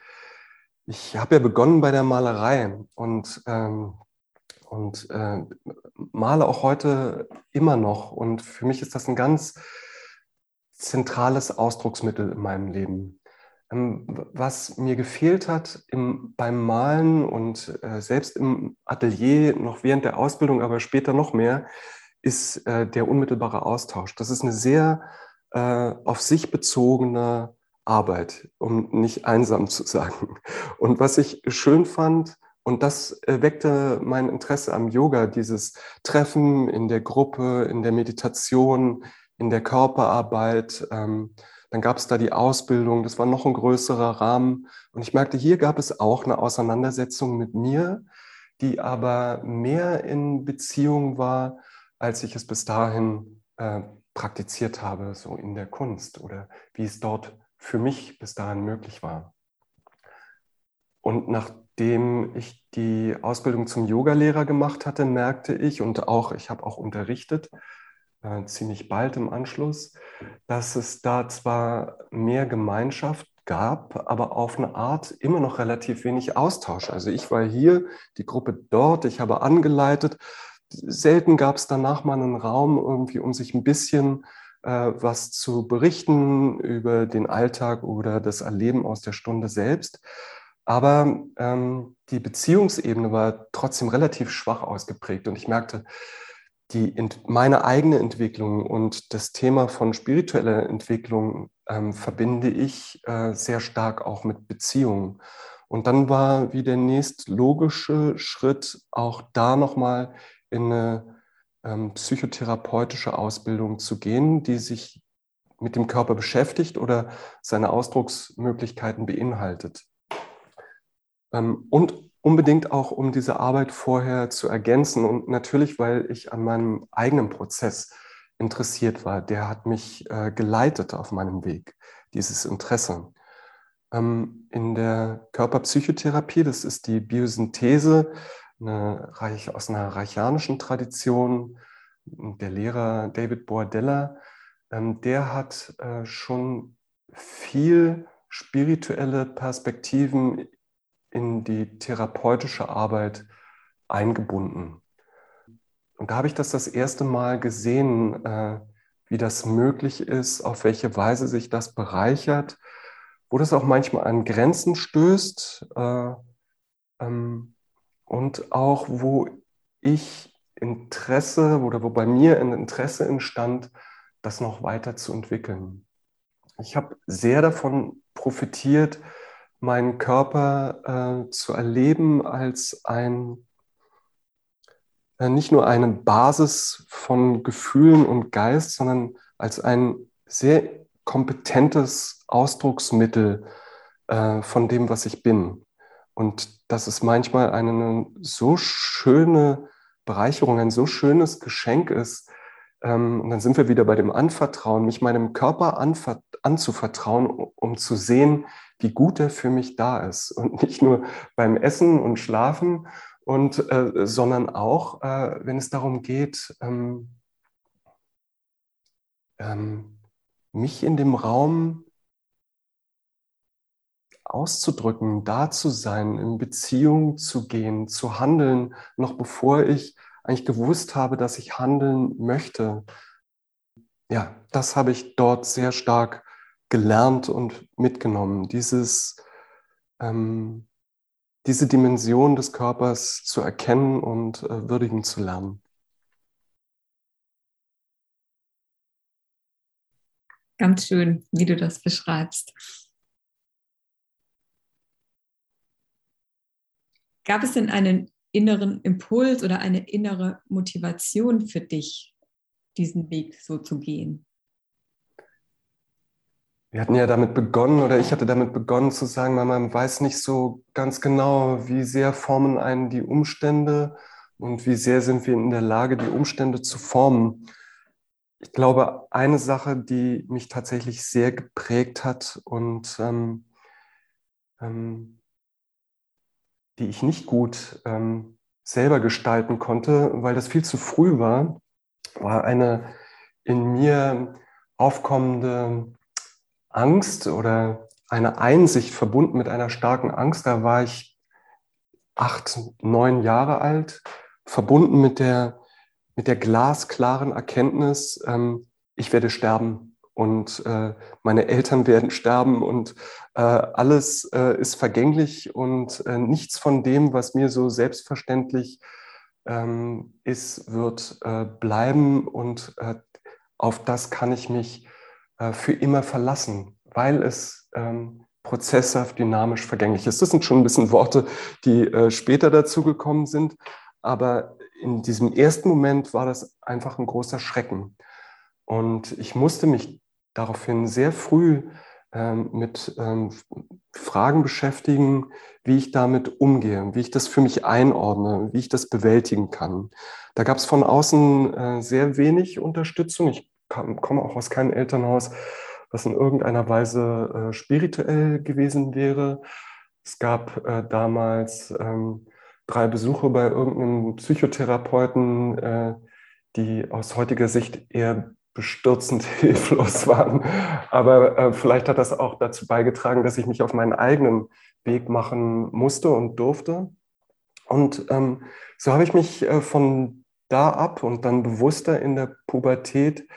Ich habe ja begonnen bei der Malerei und, ähm, und äh, male auch heute immer noch. Und für mich ist das ein ganz zentrales Ausdrucksmittel in meinem Leben. Ähm, was mir gefehlt hat im, beim Malen und äh, selbst im Atelier, noch während der Ausbildung, aber später noch mehr, ist äh, der unmittelbare Austausch. Das ist eine sehr äh, auf sich bezogene Arbeit, um nicht einsam zu sagen. Und was ich schön fand, und das weckte mein Interesse am Yoga, dieses Treffen in der Gruppe, in der Meditation, in der Körperarbeit. Ähm, dann gab es da die Ausbildung, das war noch ein größerer Rahmen. Und ich merkte, hier gab es auch eine Auseinandersetzung mit mir, die aber mehr in Beziehung war, als ich es bis dahin äh, praktiziert habe, so in der Kunst oder wie es dort für mich bis dahin möglich war. Und nachdem ich die Ausbildung zum Yogalehrer gemacht hatte, merkte ich und auch, ich habe auch unterrichtet, äh, ziemlich bald im Anschluss, dass es da zwar mehr Gemeinschaft gab, aber auf eine Art immer noch relativ wenig Austausch. Also ich war hier, die Gruppe dort, ich habe angeleitet. Selten gab es danach mal einen Raum, irgendwie, um sich ein bisschen äh, was zu berichten über den Alltag oder das Erleben aus der Stunde selbst. Aber ähm, die Beziehungsebene war trotzdem relativ schwach ausgeprägt und ich merkte, die, meine eigene Entwicklung und das Thema von spiritueller Entwicklung ähm, verbinde ich äh, sehr stark auch mit Beziehungen. Und dann war wie der nächst logische Schritt auch da nochmal in eine ähm, psychotherapeutische Ausbildung zu gehen, die sich mit dem Körper beschäftigt oder seine Ausdrucksmöglichkeiten beinhaltet. Ähm, und unbedingt auch, um diese Arbeit vorher zu ergänzen und natürlich, weil ich an meinem eigenen Prozess interessiert war. Der hat mich äh, geleitet auf meinem Weg, dieses Interesse. Ähm, in der Körperpsychotherapie, das ist die Biosynthese eine, aus einer reichianischen Tradition, der Lehrer David Bordella, ähm, der hat äh, schon viel spirituelle Perspektiven in die therapeutische Arbeit eingebunden. Und da habe ich das das erste Mal gesehen, äh, wie das möglich ist, auf welche Weise sich das bereichert, wo das auch manchmal an Grenzen stößt äh, ähm, und auch wo ich Interesse oder wo bei mir ein Interesse entstand, das noch weiter zu entwickeln. Ich habe sehr davon profitiert, meinen Körper äh, zu erleben als ein, äh, nicht nur eine Basis von Gefühlen und Geist, sondern als ein sehr kompetentes Ausdrucksmittel äh, von dem, was ich bin. Und dass es manchmal eine so schöne Bereicherung, ein so schönes Geschenk ist, ähm, und dann sind wir wieder bei dem Anvertrauen, mich meinem Körper anzuvertrauen, um zu sehen, wie gut er für mich da ist. Und nicht nur beim Essen und Schlafen, und, äh, sondern auch, äh, wenn es darum geht, ähm, ähm, mich in dem Raum auszudrücken, da zu sein, in Beziehung zu gehen, zu handeln, noch bevor ich eigentlich gewusst habe, dass ich handeln möchte. Ja, das habe ich dort sehr stark gelernt und mitgenommen. Dieses, ähm, diese Dimension des Körpers zu erkennen und äh, würdigen zu lernen. Ganz schön, wie du das beschreibst. Gab es denn einen inneren Impuls oder eine innere Motivation für dich, diesen Weg so zu gehen? Wir hatten ja damit begonnen, oder ich hatte damit begonnen zu sagen, man weiß nicht so ganz genau, wie sehr formen einen die Umstände und wie sehr sind wir in der Lage, die Umstände zu formen. Ich glaube, eine Sache, die mich tatsächlich sehr geprägt hat und ähm, ähm, die ich nicht gut ähm, selber gestalten konnte, weil das viel zu früh war, war eine in mir aufkommende Angst oder eine Einsicht verbunden mit einer starken Angst. Da war ich acht, neun Jahre alt, verbunden mit der, mit der glasklaren Erkenntnis, ähm, ich werde sterben und äh, meine Eltern werden sterben und äh, alles äh, ist vergänglich und äh, nichts von dem, was mir so selbstverständlich ähm, ist, wird äh, bleiben und äh, auf das kann ich mich für immer verlassen, weil es ähm, prozesshaft, dynamisch, vergänglich ist. Das sind schon ein bisschen Worte, die später dazugekommen sind, aber in diesem ersten Moment war das einfach ein großer Schrecken. Und ich musste mich daraufhin sehr früh ähm, mit ähm, Fragen beschäftigen, wie ich damit umgehe, wie ich das für mich einordne, wie ich das bewältigen kann. Da gab es von außen äh, sehr wenig Unterstützung. Ich komme auch aus keinem Elternhaus, was in irgendeiner Weise äh, spirituell gewesen wäre. Es gab äh, damals ähm, drei Besuche bei irgendeinem Psychotherapeuten, äh, die aus heutiger Sicht eher bestürzend hilflos waren. Aber äh, vielleicht hat das auch dazu beigetragen, dass ich mich auf meinen eigenen Weg machen musste und durfte. Und ähm, so habe ich mich äh, von da ab und dann bewusster in der Pubertät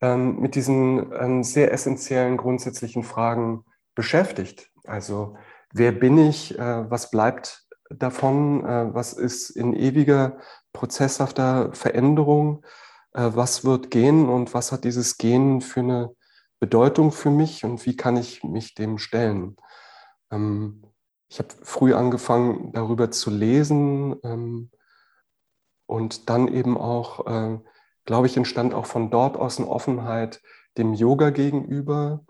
ähm, mit diesen ähm, sehr essentiellen grundsätzlichen Fragen beschäftigt. Also wer bin ich, äh, was bleibt davon, äh, was ist in ewiger prozesshafter Veränderung, was wird gehen und was hat dieses Gehen für eine Bedeutung für mich und wie kann ich mich dem stellen. Ähm, ich habe früh angefangen, darüber zu lesen ähm, und dann eben auch, äh, glaube ich, entstand auch von dort aus eine Offenheit dem Yoga gegenüber.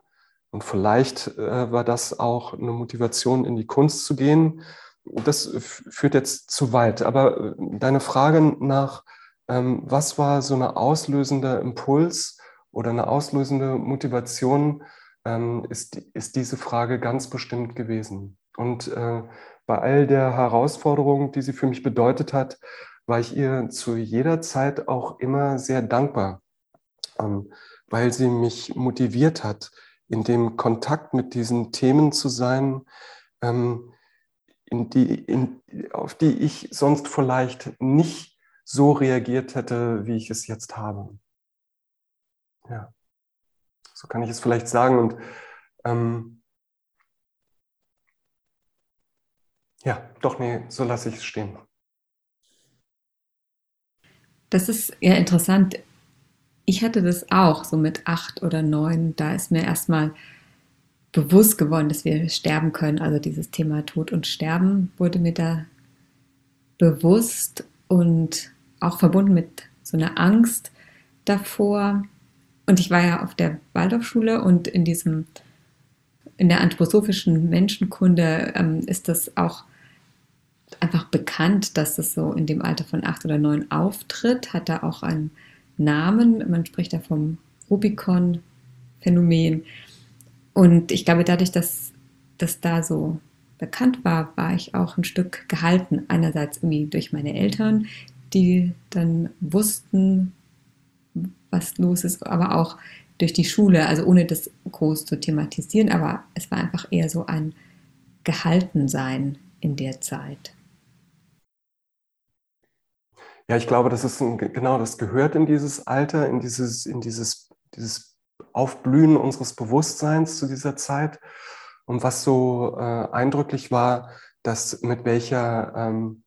Und vielleicht äh, war das auch eine Motivation, in die Kunst zu gehen. Das führt jetzt zu weit. Aber äh, deine Frage nach, was war so eine auslösende Impuls oder eine auslösende Motivation, ähm, ist, ist diese Frage ganz bestimmt gewesen. Und äh, bei all der Herausforderungen, die sie für mich bedeutet hat, war ich ihr zu jeder Zeit auch immer sehr dankbar, ähm, weil sie mich motiviert hat, in dem Kontakt mit diesen Themen zu sein, ähm, in die, in, auf die ich sonst vielleicht nicht so reagiert hätte, wie ich es jetzt habe. Ja, so kann ich es vielleicht sagen. Und ähm, ja, doch, nee, so lasse ich es stehen. Das ist ja interessant. Ich hatte das auch so mit acht oder neun. Da ist mir erstmal bewusst geworden, dass wir sterben können. Also dieses Thema Tod und Sterben wurde mir da bewusst und auch verbunden mit so einer Angst davor. Und ich war ja auf der Waldorfschule und in diesem, in der anthroposophischen Menschenkunde ähm, ist das auch einfach bekannt, dass es so in dem Alter von acht oder neun auftritt, hat da auch einen Namen. Man spricht da vom Rubicon-Phänomen. Und ich glaube, dadurch, dass das da so bekannt war, war ich auch ein Stück gehalten. Einerseits irgendwie durch meine Eltern, die dann wussten, was los ist, aber auch durch die Schule, also ohne das groß zu thematisieren, aber es war einfach eher so ein Gehaltensein in der Zeit. Ja, ich glaube, das ist ein, genau, das gehört in dieses Alter, in dieses, in dieses, dieses Aufblühen unseres Bewusstseins zu dieser Zeit. Und was so äh, eindrücklich war, dass mit welcher ähm,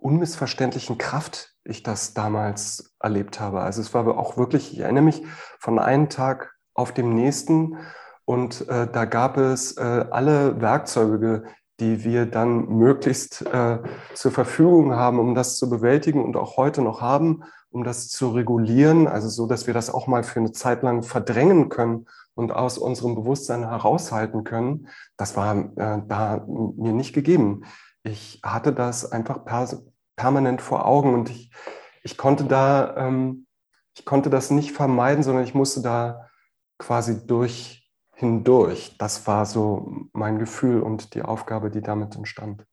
unmissverständlichen Kraft ich das damals erlebt habe. Also es war auch wirklich, ich erinnere mich von einem Tag auf dem nächsten und äh, da gab es äh, alle Werkzeuge, die wir dann möglichst äh, zur Verfügung haben, um das zu bewältigen und auch heute noch haben, um das zu regulieren, also so, dass wir das auch mal für eine Zeit lang verdrängen können und aus unserem Bewusstsein heraushalten können, das war äh, da mir nicht gegeben. Ich hatte das einfach per permanent vor Augen und ich, ich konnte da, ähm, ich konnte das nicht vermeiden, sondern ich musste da quasi durch hindurch. Das war so mein Gefühl und die Aufgabe, die damit entstand.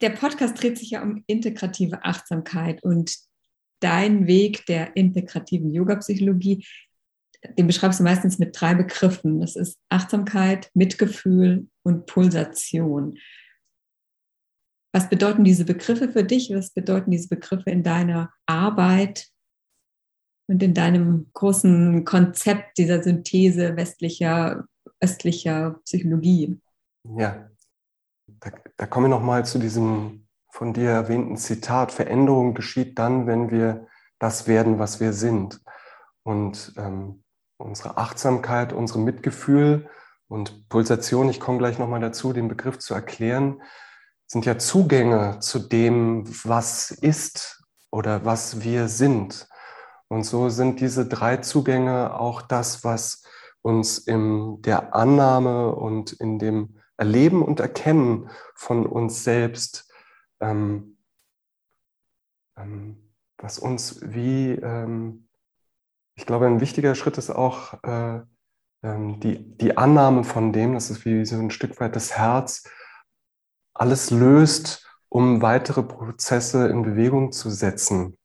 Der Podcast dreht sich ja um integrative Achtsamkeit und dein Weg der integrativen Yoga-Psychologie, den beschreibst du meistens mit drei Begriffen. Das ist Achtsamkeit, Mitgefühl und Pulsation. Was bedeuten diese Begriffe für dich? Was bedeuten diese Begriffe in deiner Arbeit und in deinem großen Konzept dieser Synthese westlicher, östlicher Psychologie? Ja, da, da kommen wir nochmal zu diesem von dir erwähnten Zitat. Veränderung geschieht dann, wenn wir das werden, was wir sind. Und ähm, unsere Achtsamkeit, unsere Mitgefühl und Pulsation, ich komme gleich nochmal dazu, den Begriff zu erklären, sind ja Zugänge zu dem, was ist oder was wir sind. Und so sind diese drei Zugänge auch das, was uns in der Annahme und in dem Erleben und Erkennen von uns selbst ähm, ähm, was uns wie, ähm, ich glaube, ein wichtiger Schritt ist auch äh, ähm, die, die Annahme von dem, das ist wie so ein Stück weit das Herz, alles löst, um weitere Prozesse in Bewegung zu setzen,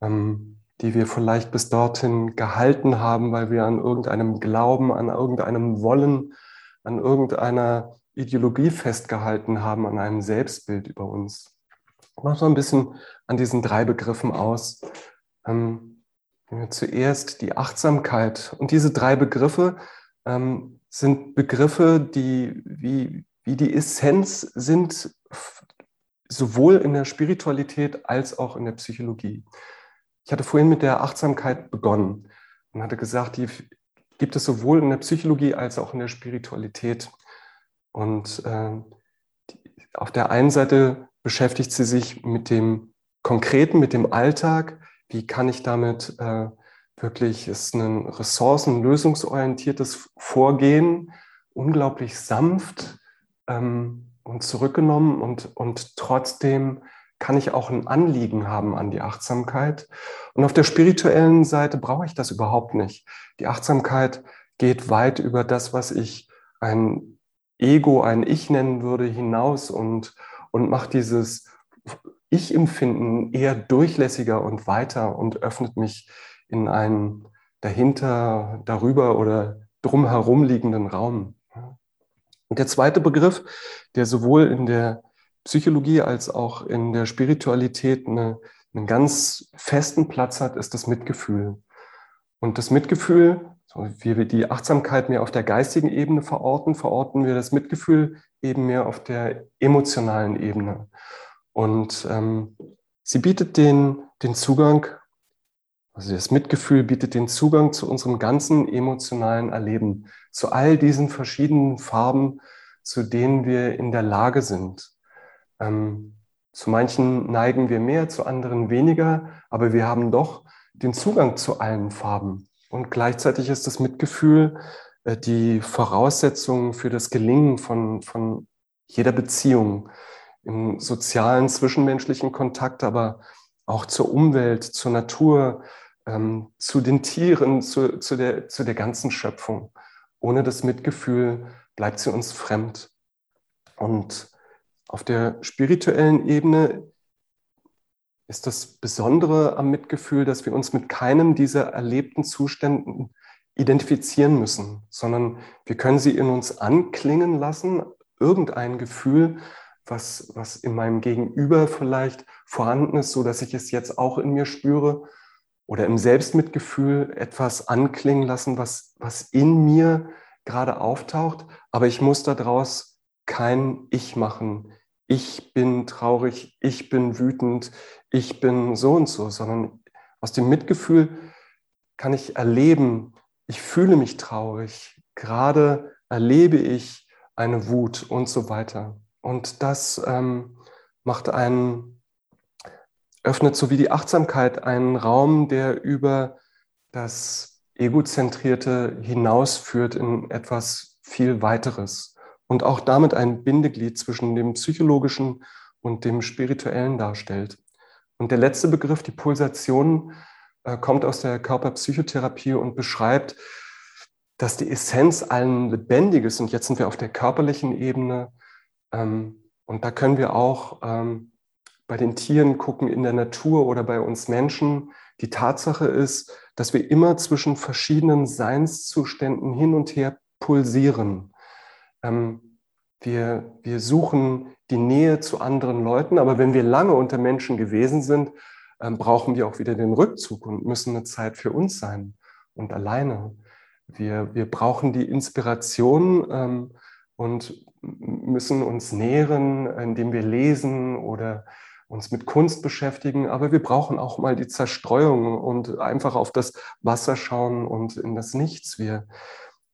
ähm, die wir vielleicht bis dorthin gehalten haben, weil wir an irgendeinem Glauben, an irgendeinem Wollen, an irgendeiner Ideologie festgehalten haben, an einem Selbstbild über uns. Mach mal ein bisschen an diesen drei Begriffen aus. Ähm, zuerst die Achtsamkeit. Und diese drei Begriffe ähm, sind Begriffe, die wie, wie die Essenz sind, sowohl in der Spiritualität als auch in der Psychologie. Ich hatte vorhin mit der Achtsamkeit begonnen und hatte gesagt, die gibt es sowohl in der Psychologie als auch in der Spiritualität. Und äh, auf der einen Seite beschäftigt sie sich mit dem Konkreten, mit dem Alltag. Wie kann ich damit äh, wirklich, ist ein ressourcenlösungsorientiertes Vorgehen, unglaublich sanft ähm, und zurückgenommen und, und trotzdem kann ich auch ein Anliegen haben an die Achtsamkeit. Und auf der spirituellen Seite brauche ich das überhaupt nicht. Die Achtsamkeit geht weit über das, was ich ein Ego, ein Ich nennen würde, hinaus und, und macht dieses Ich-Empfinden eher durchlässiger und weiter und öffnet mich in einen dahinter, darüber oder drumherum liegenden Raum. Und der zweite Begriff, der sowohl in der Psychologie als auch in der Spiritualität eine, einen ganz festen Platz hat, ist das Mitgefühl. Und das Mitgefühl, so wie wir die Achtsamkeit mehr auf der geistigen Ebene verorten, verorten wir das Mitgefühl eben mehr auf der emotionalen Ebene. Und ähm, sie bietet den, den Zugang, also das Mitgefühl bietet den Zugang zu unserem ganzen emotionalen Erleben, zu all diesen verschiedenen Farben, zu denen wir in der Lage sind. Ähm, zu manchen neigen wir mehr, zu anderen weniger, aber wir haben doch den Zugang zu allen Farben. Und gleichzeitig ist das Mitgefühl äh, die Voraussetzung für das Gelingen von, von jeder Beziehung im sozialen, zwischenmenschlichen Kontakt, aber auch zur Umwelt, zur Natur, ähm, zu den Tieren, zu, zu, der, zu der ganzen Schöpfung. Ohne das Mitgefühl bleibt sie uns fremd. Und auf der spirituellen Ebene ist das Besondere am Mitgefühl, dass wir uns mit keinem dieser erlebten Zuständen identifizieren müssen, sondern wir können sie in uns anklingen lassen, irgendein Gefühl, was, was in meinem Gegenüber vielleicht vorhanden ist, so dass ich es jetzt auch in mir spüre, oder im Selbstmitgefühl etwas anklingen lassen, was, was in mir gerade auftaucht, aber ich muss daraus kein Ich machen. Ich bin traurig, ich bin wütend, ich bin so und so, sondern aus dem Mitgefühl kann ich erleben, ich fühle mich traurig, gerade erlebe ich eine Wut und so weiter. Und das ähm, macht einen, öffnet so wie die Achtsamkeit einen Raum, der über das Egozentrierte hinausführt in etwas viel weiteres und auch damit ein Bindeglied zwischen dem psychologischen und dem spirituellen darstellt. Und der letzte Begriff, die Pulsation, äh, kommt aus der Körperpsychotherapie und beschreibt, dass die Essenz allen Lebendiges, und jetzt sind wir auf der körperlichen Ebene, ähm, und da können wir auch ähm, bei den Tieren gucken, in der Natur oder bei uns Menschen, die Tatsache ist, dass wir immer zwischen verschiedenen Seinszuständen hin und her pulsieren. Ähm, wir, wir suchen die Nähe zu anderen Leuten, aber wenn wir lange unter Menschen gewesen sind, ähm, brauchen wir auch wieder den Rückzug und müssen eine Zeit für uns sein und alleine. Wir, wir brauchen die Inspiration ähm, und müssen uns nähren, indem wir lesen oder uns mit Kunst beschäftigen, aber wir brauchen auch mal die Zerstreuung und einfach auf das Wasser schauen und in das Nichts. Wir,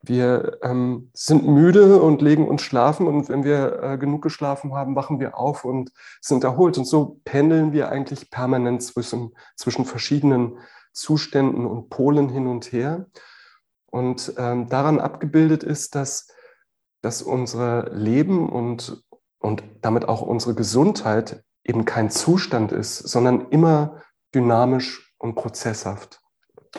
wir ähm, sind müde und legen uns schlafen und wenn wir äh, genug geschlafen haben, wachen wir auf und sind erholt. Und so pendeln wir eigentlich permanent zwischen, zwischen verschiedenen Zuständen und Polen hin und her. Und ähm, daran abgebildet ist, dass, dass unser Leben und, und damit auch unsere Gesundheit eben kein Zustand ist, sondern immer dynamisch und prozesshaft.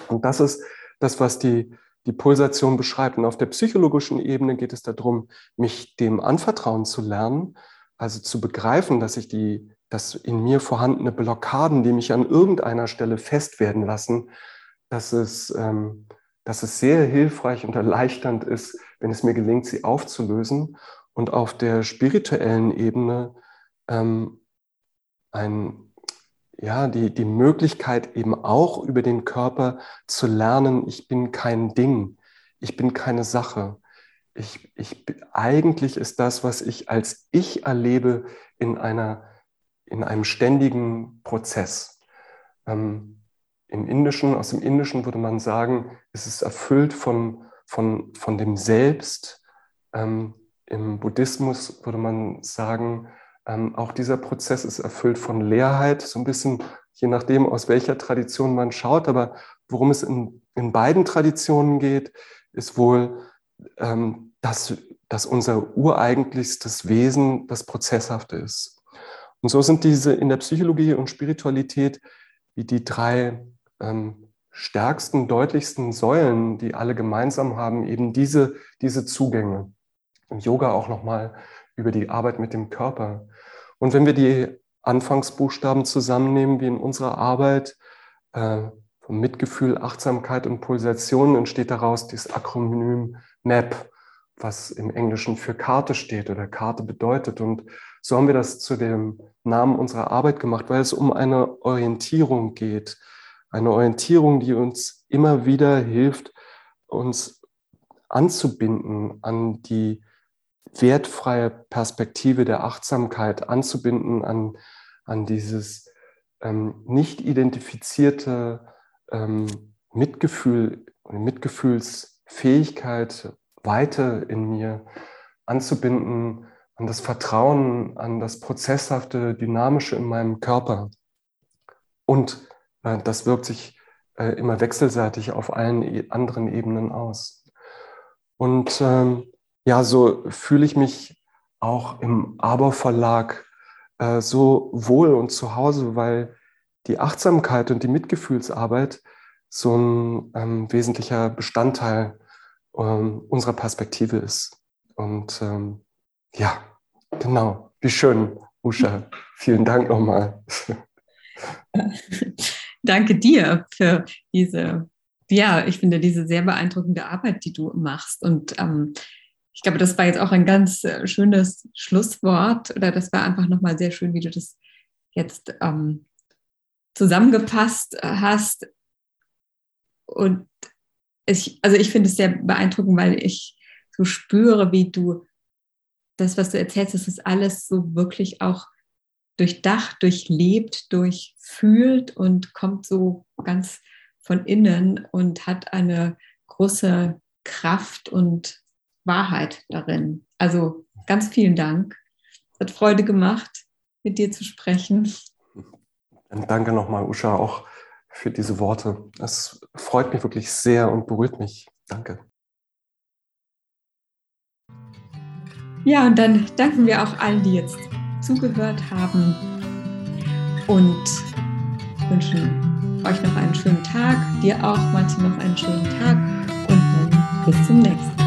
Und das ist das, was die, die Pulsation beschreibt. Und auf der psychologischen Ebene geht es darum, mich dem anvertrauen zu lernen, also zu begreifen, dass ich die, dass in mir vorhandene Blockaden, die mich an irgendeiner Stelle fest werden lassen, dass es, ähm, dass es sehr hilfreich und erleichternd ist, wenn es mir gelingt, sie aufzulösen und auf der spirituellen Ebene ähm, ein, ja, die, die Möglichkeit eben auch über den Körper zu lernen, ich bin kein Ding, ich bin keine Sache. Ich, ich, eigentlich ist das, was ich als ich erlebe, in, einer, in einem ständigen Prozess. Ähm, Im Indischen, aus dem Indischen würde man sagen, es ist erfüllt von, von, von dem Selbst. Ähm, Im Buddhismus würde man sagen, ähm, auch dieser Prozess ist erfüllt von Leerheit, so ein bisschen je nachdem, aus welcher Tradition man schaut. Aber worum es in, in beiden Traditionen geht, ist wohl, ähm, dass, dass unser ureigentlichstes Wesen das Prozesshafte ist. Und so sind diese in der Psychologie und Spiritualität wie die drei ähm, stärksten, deutlichsten Säulen, die alle gemeinsam haben, eben diese, diese Zugänge. Im Yoga auch nochmal über die Arbeit mit dem Körper. Und wenn wir die Anfangsbuchstaben zusammennehmen, wie in unserer Arbeit, äh, von Mitgefühl, Achtsamkeit und Pulsation, entsteht daraus dieses Akronym MAP, was im Englischen für Karte steht oder Karte bedeutet. Und so haben wir das zu dem Namen unserer Arbeit gemacht, weil es um eine Orientierung geht. Eine Orientierung, die uns immer wieder hilft, uns anzubinden an die wertfreie Perspektive der Achtsamkeit anzubinden an, an dieses ähm, nicht identifizierte ähm, Mitgefühl Mitgefühlsfähigkeit, Weite in mir anzubinden, an das Vertrauen, an das prozesshafte, dynamische in meinem Körper. Und das wirkt sich äh, immer wechselseitig auf allen e anderen Ebenen aus. Und ähm, ja, so fühle ich mich auch im Aber-Verlag äh, so wohl und zu Hause, weil die Achtsamkeit und die Mitgefühlsarbeit so ein ähm, wesentlicher Bestandteil ähm, unserer Perspektive ist. Und ähm, ja, genau, wie schön, Usha. Vielen Dank nochmal. Danke dir für diese, ja, ich finde diese sehr beeindruckende Arbeit, die du machst. Und ähm, ich glaube, das war jetzt auch ein ganz äh, schönes Schlusswort oder das war einfach nochmal sehr schön, wie du das jetzt ähm, zusammengepasst äh, hast. Und ich, also ich finde es sehr beeindruckend, weil ich so spüre, wie du das, was du erzählst, das ist alles so wirklich auch durchdacht, durchlebt, durchfühlt und kommt so ganz von innen und hat eine große Kraft und Wahrheit darin. Also ganz vielen Dank. Es hat Freude gemacht, mit dir zu sprechen. Danke nochmal, Usha, auch für diese Worte. Es freut mich wirklich sehr und berührt mich. Danke. Ja, und dann danken wir auch allen, die jetzt zugehört haben und wünschen euch noch einen schönen Tag, dir auch, Martin, noch einen schönen Tag und dann bis zum nächsten Mal.